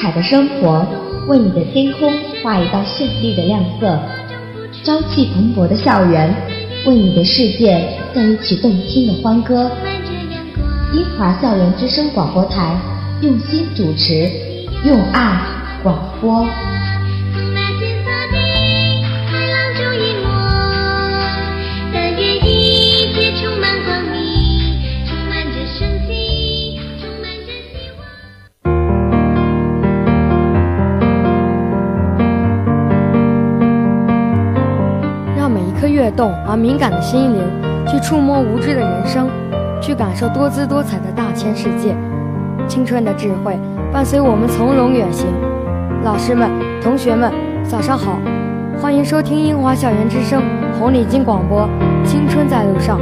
彩的生活为你的天空画一道绚丽的亮色，朝气蓬勃的校园为你的世界奏一曲动听的欢歌。英华校园之声广播台用心主持，用爱广播。跃动而敏感的心灵，去触摸无知的人生，去感受多姿多彩的大千世界。青春的智慧伴随我们从容远行。老师们、同学们，早上好，欢迎收听樱花校园之声红领巾广播《青春在路上》，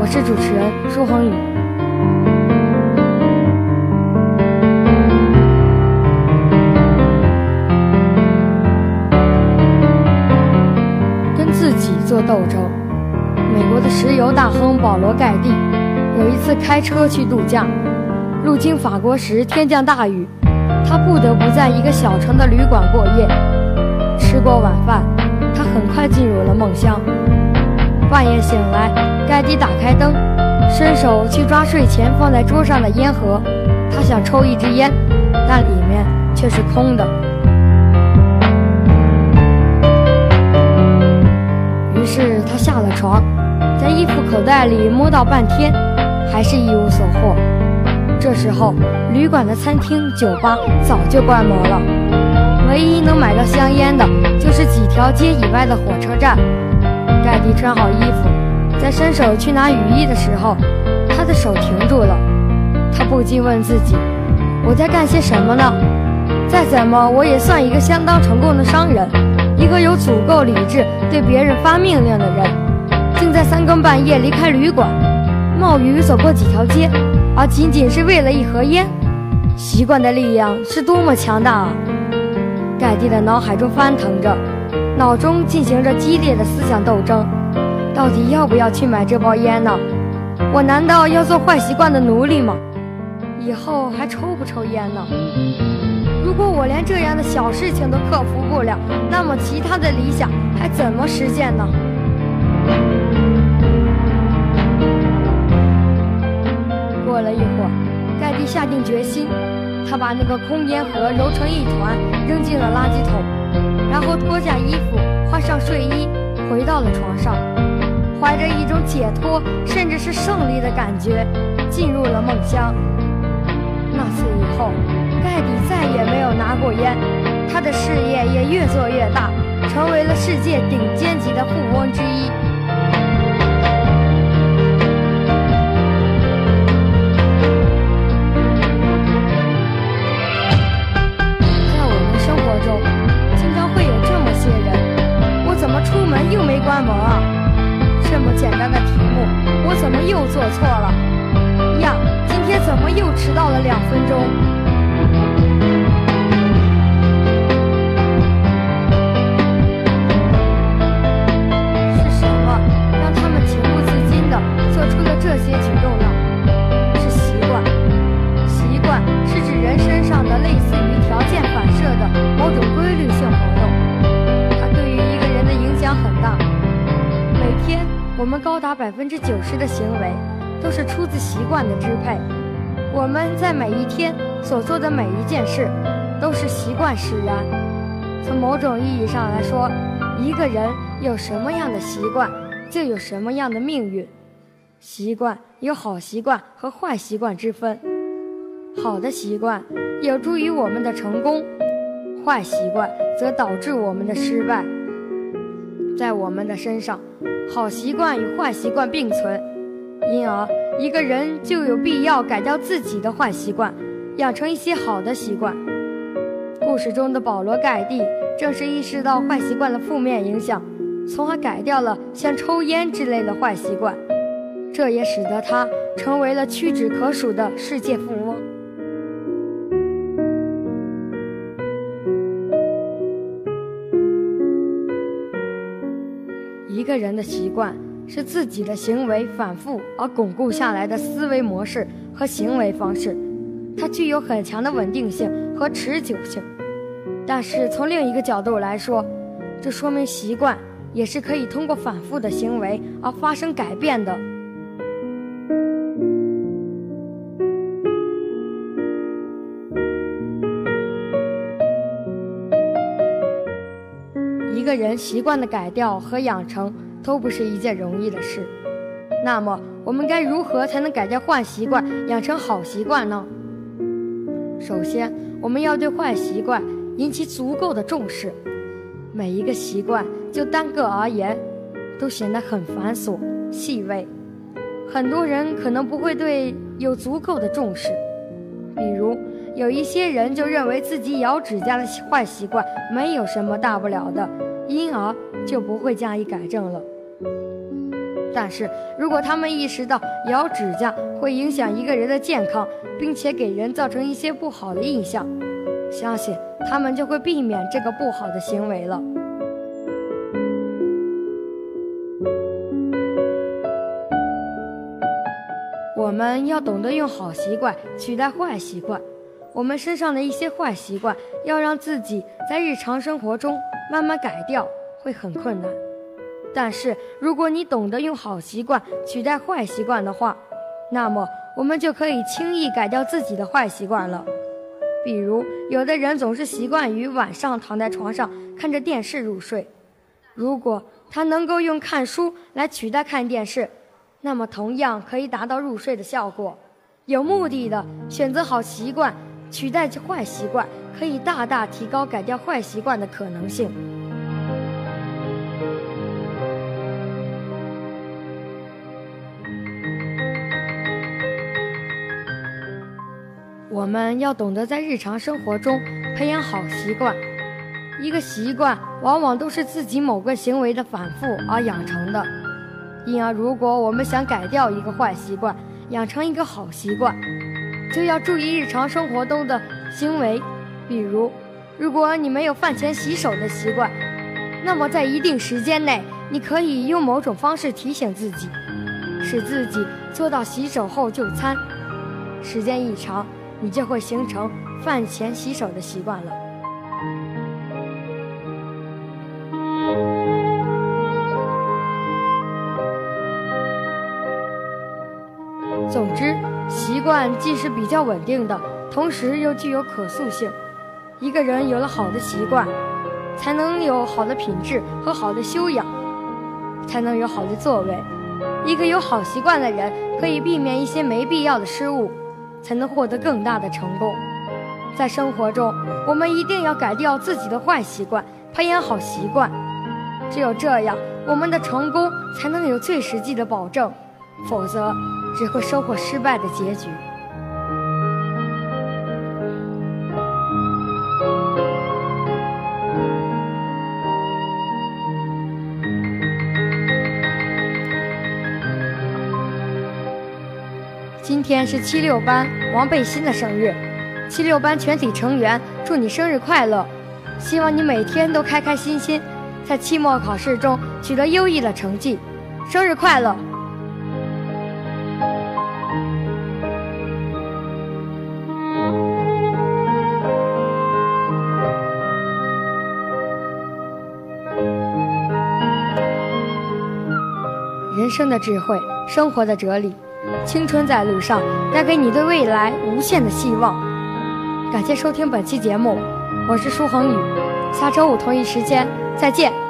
我是主持人舒恒宇。斗争。美国的石油大亨保罗·盖蒂有一次开车去度假，路经法国时天降大雨，他不得不在一个小城的旅馆过夜。吃过晚饭，他很快进入了梦乡。半夜醒来，盖蒂打开灯，伸手去抓睡前放在桌上的烟盒，他想抽一支烟，但里面却是空的。于是他下了床，在衣服口袋里摸到半天，还是一无所获。这时候，旅馆的餐厅、酒吧早就关门了，唯一能买到香烟的，就是几条街以外的火车站。盖蒂穿好衣服，在伸手去拿雨衣的时候，他的手停住了。他不禁问自己：“我在干些什么呢？再怎么，我也算一个相当成功的商人。”一个有足够理智对别人发命令的人，竟在三更半夜离开旅馆，冒雨走过几条街，而仅仅是为了一盒烟。习惯的力量是多么强大啊！盖蒂的脑海中翻腾着，脑中进行着激烈的思想斗争。到底要不要去买这包烟呢？我难道要做坏习惯的奴隶吗？以后还抽不抽烟呢？如果我连这样的小事情都克服不了，那么其他的理想还怎么实现呢？过了一会儿，盖蒂下定决心，他把那个空烟盒揉成一团，扔进了垃圾桶，然后脱下衣服，换上睡衣，回到了床上，怀着一种解脱甚至是胜利的感觉，进入了梦乡。那次以后。盖蒂再也没有拿过烟，他的事业也越做越大，成为了世界顶尖级的富翁之一。之九十的行为，都是出自习惯的支配。我们在每一天所做的每一件事，都是习惯使然。从某种意义上来说，一个人有什么样的习惯，就有什么样的命运。习惯有好习惯和坏习惯之分，好的习惯有助于我们的成功，坏习惯则导致我们的失败。在我们的身上。好习惯与坏习惯并存，因而一个人就有必要改掉自己的坏习惯，养成一些好的习惯。故事中的保罗·盖蒂正是意识到坏习惯的负面影响，从而改掉了像抽烟之类的坏习惯，这也使得他成为了屈指可数的世界富翁。个人的习惯是自己的行为反复而巩固下来的思维模式和行为方式，它具有很强的稳定性和持久性。但是从另一个角度来说，这说明习惯也是可以通过反复的行为而发生改变的。个人习惯的改掉和养成都不是一件容易的事。那么，我们该如何才能改掉坏习惯，养成好习惯呢？首先，我们要对坏习惯引起足够的重视。每一个习惯就单个而言，都显得很繁琐细微。很多人可能不会对有足够的重视，比如有一些人就认为自己咬指甲的坏习惯没有什么大不了的，因而就不会加以改正了。但是如果他们意识到咬指甲会影响一个人的健康，并且给人造成一些不好的印象，相信他们就会避免这个不好的行为了。我们要懂得用好习惯取代坏习惯，我们身上的一些坏习惯要让自己在日常生活中慢慢改掉，会很困难。但是，如果你懂得用好习惯取代坏习惯的话，那么我们就可以轻易改掉自己的坏习惯了。比如，有的人总是习惯于晚上躺在床上看着电视入睡。如果他能够用看书来取代看电视，那么同样可以达到入睡的效果。有目的的选择好习惯取代坏习惯，可以大大提高改掉坏习惯的可能性。我们要懂得在日常生活中培养好习惯。一个习惯往往都是自己某个行为的反复而养成的，因而如果我们想改掉一个坏习惯，养成一个好习惯，就要注意日常生活中的行为。比如，如果你没有饭前洗手的习惯，那么在一定时间内，你可以用某种方式提醒自己，使自己做到洗手后就餐。时间一长。你就会形成饭前洗手的习惯了。总之，习惯既是比较稳定的，同时又具有可塑性。一个人有了好的习惯，才能有好的品质和好的修养，才能有好的作为。一个有好习惯的人，可以避免一些没必要的失误。才能获得更大的成功。在生活中，我们一定要改掉自己的坏习惯，培养好习惯。只有这样，我们的成功才能有最实际的保证。否则，只会收获失败的结局。今天是七六班王贝欣的生日，七六班全体成员祝你生日快乐！希望你每天都开开心心，在期末考试中取得优异的成绩。生日快乐！生的智慧，生活的哲理。青春在路上，带给你对未来无限的希望。感谢收听本期节目，我是舒恒宇，下周五同一时间再见。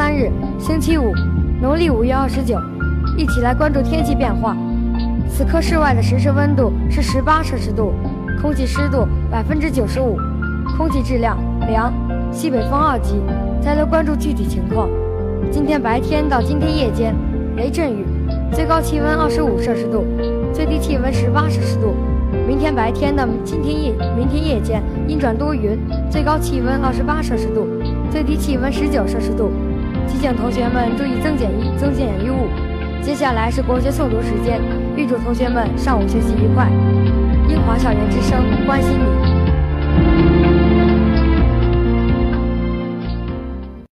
三日，星期五，农历五月二十九。一起来关注天气变化。此刻室外的实时温度是十八摄氏度，空气湿度百分之九十五，空气质量良，西北风二级。再来关注具体情况。今天白天到今天夜间，雷阵雨，最高气温二十五摄氏度，最低气温十八摄氏度。明天白天的今天夜明天夜间阴转多云，最高气温二十八摄氏度，最低气温十九摄氏度。提醒同学们注意增减衣增减衣物。接下来是国学诵读时间，预祝同学们上午学习愉快。英华校园之声关心你。